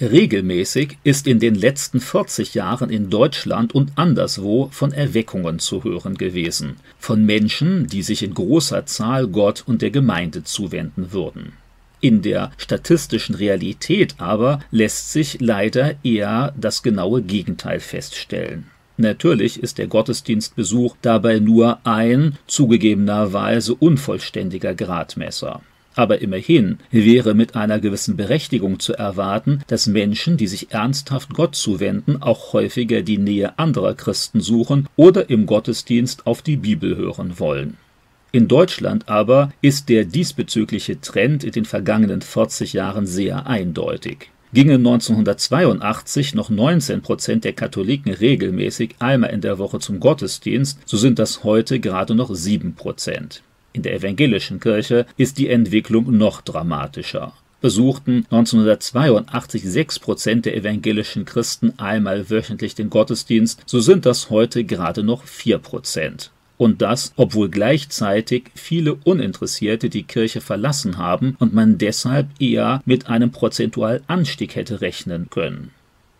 Regelmäßig ist in den letzten 40 Jahren in Deutschland und anderswo von Erweckungen zu hören gewesen, von Menschen, die sich in großer Zahl Gott und der Gemeinde zuwenden würden. In der statistischen Realität aber lässt sich leider eher das genaue Gegenteil feststellen. Natürlich ist der Gottesdienstbesuch dabei nur ein, zugegebenerweise unvollständiger Gradmesser. Aber immerhin wäre mit einer gewissen Berechtigung zu erwarten, dass Menschen, die sich ernsthaft Gott zuwenden, auch häufiger die Nähe anderer Christen suchen oder im Gottesdienst auf die Bibel hören wollen. In Deutschland aber ist der diesbezügliche Trend in den vergangenen 40 Jahren sehr eindeutig. Gingen 1982 noch 19 Prozent der Katholiken regelmäßig einmal in der Woche zum Gottesdienst, so sind das heute gerade noch 7 Prozent. In der evangelischen Kirche ist die Entwicklung noch dramatischer. Besuchten 1982 6 Prozent der evangelischen Christen einmal wöchentlich den Gottesdienst, so sind das heute gerade noch 4 Prozent. Und das, obwohl gleichzeitig viele Uninteressierte die Kirche verlassen haben und man deshalb eher mit einem Prozentualanstieg hätte rechnen können.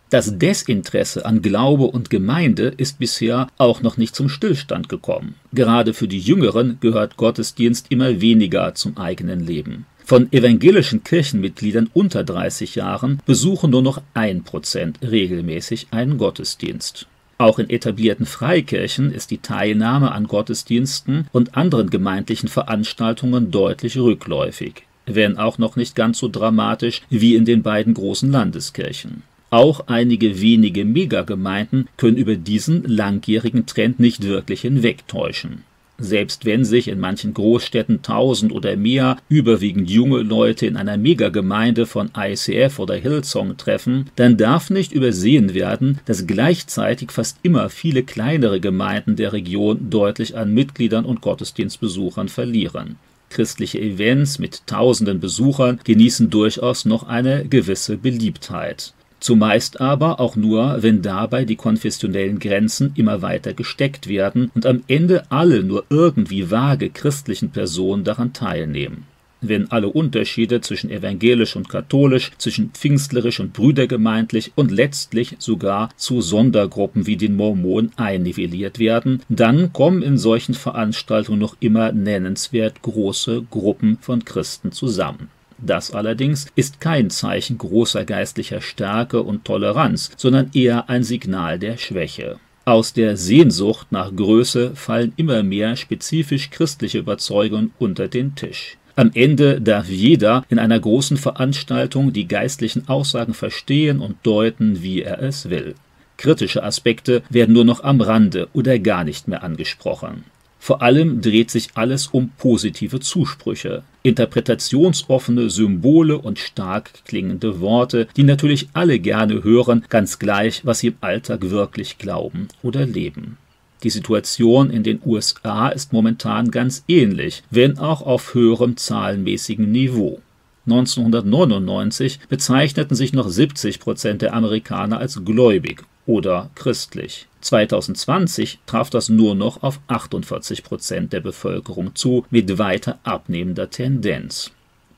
Das Desinteresse an Glaube und Gemeinde ist bisher auch noch nicht zum Stillstand gekommen. Gerade für die Jüngeren gehört Gottesdienst immer weniger zum eigenen Leben. Von evangelischen Kirchenmitgliedern unter 30 Jahren besuchen nur noch ein Prozent regelmäßig einen Gottesdienst. Auch in etablierten Freikirchen ist die Teilnahme an Gottesdiensten und anderen gemeindlichen Veranstaltungen deutlich rückläufig, wenn auch noch nicht ganz so dramatisch wie in den beiden großen Landeskirchen. Auch einige wenige Megagemeinden können über diesen langjährigen Trend nicht wirklich hinwegtäuschen. Selbst wenn sich in manchen Großstädten tausend oder mehr überwiegend junge Leute in einer Megagemeinde von ICF oder Hillsong treffen, dann darf nicht übersehen werden, dass gleichzeitig fast immer viele kleinere Gemeinden der Region deutlich an Mitgliedern und Gottesdienstbesuchern verlieren. Christliche Events mit tausenden Besuchern genießen durchaus noch eine gewisse Beliebtheit zumeist aber auch nur, wenn dabei die konfessionellen Grenzen immer weiter gesteckt werden und am Ende alle nur irgendwie vage christlichen Personen daran teilnehmen. Wenn alle Unterschiede zwischen evangelisch und katholisch, zwischen pfingstlerisch und brüdergemeindlich und letztlich sogar zu Sondergruppen wie den Mormonen einnivelliert werden, dann kommen in solchen Veranstaltungen noch immer nennenswert große Gruppen von Christen zusammen. Das allerdings ist kein Zeichen großer geistlicher Stärke und Toleranz, sondern eher ein Signal der Schwäche. Aus der Sehnsucht nach Größe fallen immer mehr spezifisch christliche Überzeugungen unter den Tisch. Am Ende darf jeder in einer großen Veranstaltung die geistlichen Aussagen verstehen und deuten, wie er es will. Kritische Aspekte werden nur noch am Rande oder gar nicht mehr angesprochen. Vor allem dreht sich alles um positive Zusprüche, interpretationsoffene Symbole und stark klingende Worte, die natürlich alle gerne hören, ganz gleich, was sie im Alltag wirklich glauben oder leben. Die Situation in den USA ist momentan ganz ähnlich, wenn auch auf höherem zahlenmäßigen Niveau. 1999 bezeichneten sich noch 70 Prozent der Amerikaner als gläubig oder christlich. 2020 traf das nur noch auf 48 Prozent der Bevölkerung zu, mit weiter abnehmender Tendenz.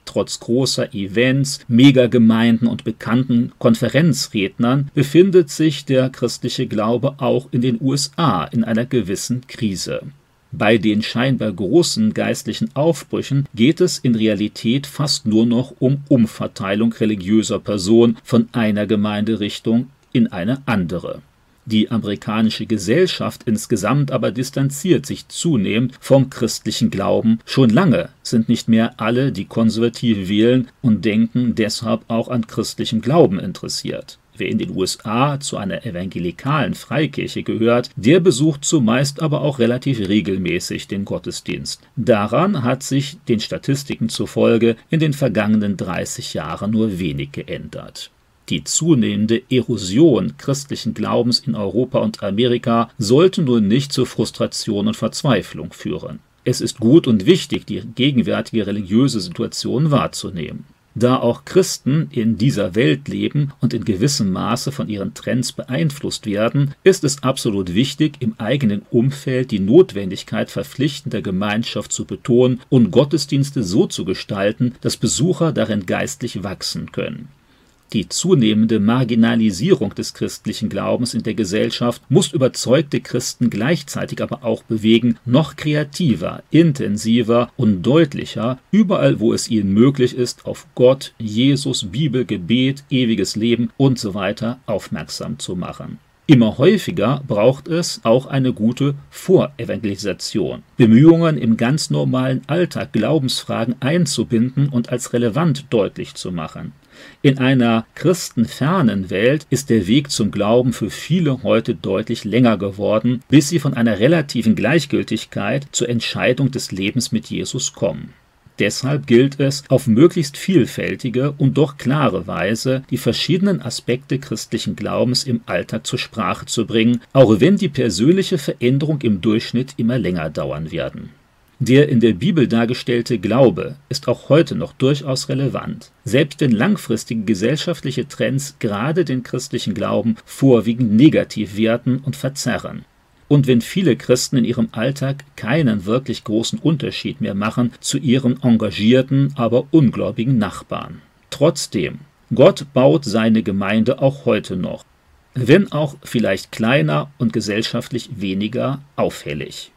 Trotz großer Events, Megagemeinden und bekannten Konferenzrednern befindet sich der christliche Glaube auch in den USA in einer gewissen Krise. Bei den scheinbar großen geistlichen Aufbrüchen geht es in Realität fast nur noch um Umverteilung religiöser Personen von einer Gemeinderichtung in eine andere. Die amerikanische Gesellschaft insgesamt aber distanziert sich zunehmend vom christlichen Glauben. Schon lange sind nicht mehr alle, die konservativ wählen und denken, deshalb auch an christlichem Glauben interessiert. Wer in den USA zu einer evangelikalen Freikirche gehört, der besucht zumeist aber auch relativ regelmäßig den Gottesdienst. Daran hat sich den Statistiken zufolge in den vergangenen 30 Jahren nur wenig geändert. Die zunehmende Erosion christlichen Glaubens in Europa und Amerika sollte nun nicht zu Frustration und Verzweiflung führen. Es ist gut und wichtig, die gegenwärtige religiöse Situation wahrzunehmen. Da auch Christen in dieser Welt leben und in gewissem Maße von ihren Trends beeinflusst werden, ist es absolut wichtig, im eigenen Umfeld die Notwendigkeit verpflichtender Gemeinschaft zu betonen und Gottesdienste so zu gestalten, dass Besucher darin geistlich wachsen können. Die zunehmende Marginalisierung des christlichen Glaubens in der Gesellschaft muss überzeugte Christen gleichzeitig aber auch bewegen, noch kreativer, intensiver und deutlicher, überall wo es ihnen möglich ist, auf Gott, Jesus, Bibel, Gebet, ewiges Leben usw. So aufmerksam zu machen. Immer häufiger braucht es auch eine gute Vorevangelisation. Bemühungen im ganz normalen Alltag Glaubensfragen einzubinden und als relevant deutlich zu machen. In einer christenfernen Welt ist der Weg zum Glauben für viele heute deutlich länger geworden, bis sie von einer relativen Gleichgültigkeit zur Entscheidung des Lebens mit Jesus kommen. Deshalb gilt es, auf möglichst vielfältige und doch klare Weise die verschiedenen Aspekte christlichen Glaubens im Alltag zur Sprache zu bringen, auch wenn die persönliche Veränderung im Durchschnitt immer länger dauern werden. Der in der Bibel dargestellte Glaube ist auch heute noch durchaus relevant, selbst wenn langfristige gesellschaftliche Trends gerade den christlichen Glauben vorwiegend negativ werten und verzerren. Und wenn viele Christen in ihrem Alltag keinen wirklich großen Unterschied mehr machen zu ihren engagierten, aber ungläubigen Nachbarn. Trotzdem, Gott baut seine Gemeinde auch heute noch, wenn auch vielleicht kleiner und gesellschaftlich weniger auffällig.